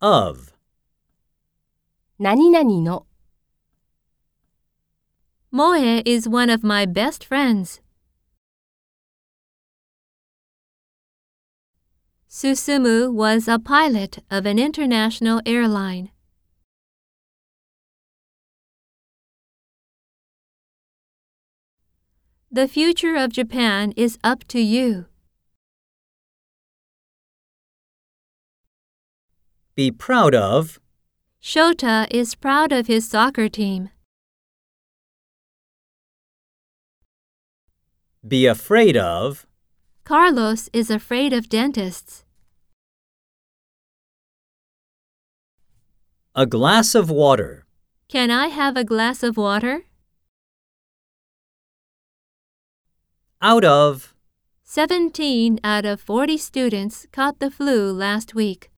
of 何々の Moe is one of my best friends. Susumu was a pilot of an international airline. The future of Japan is up to you. Be proud of, Shota is proud of his soccer team. be afraid of, Carlos is afraid of dentists. a glass of water, Can I have a glass of water? out of, 17 out of 40 students caught the flu last week.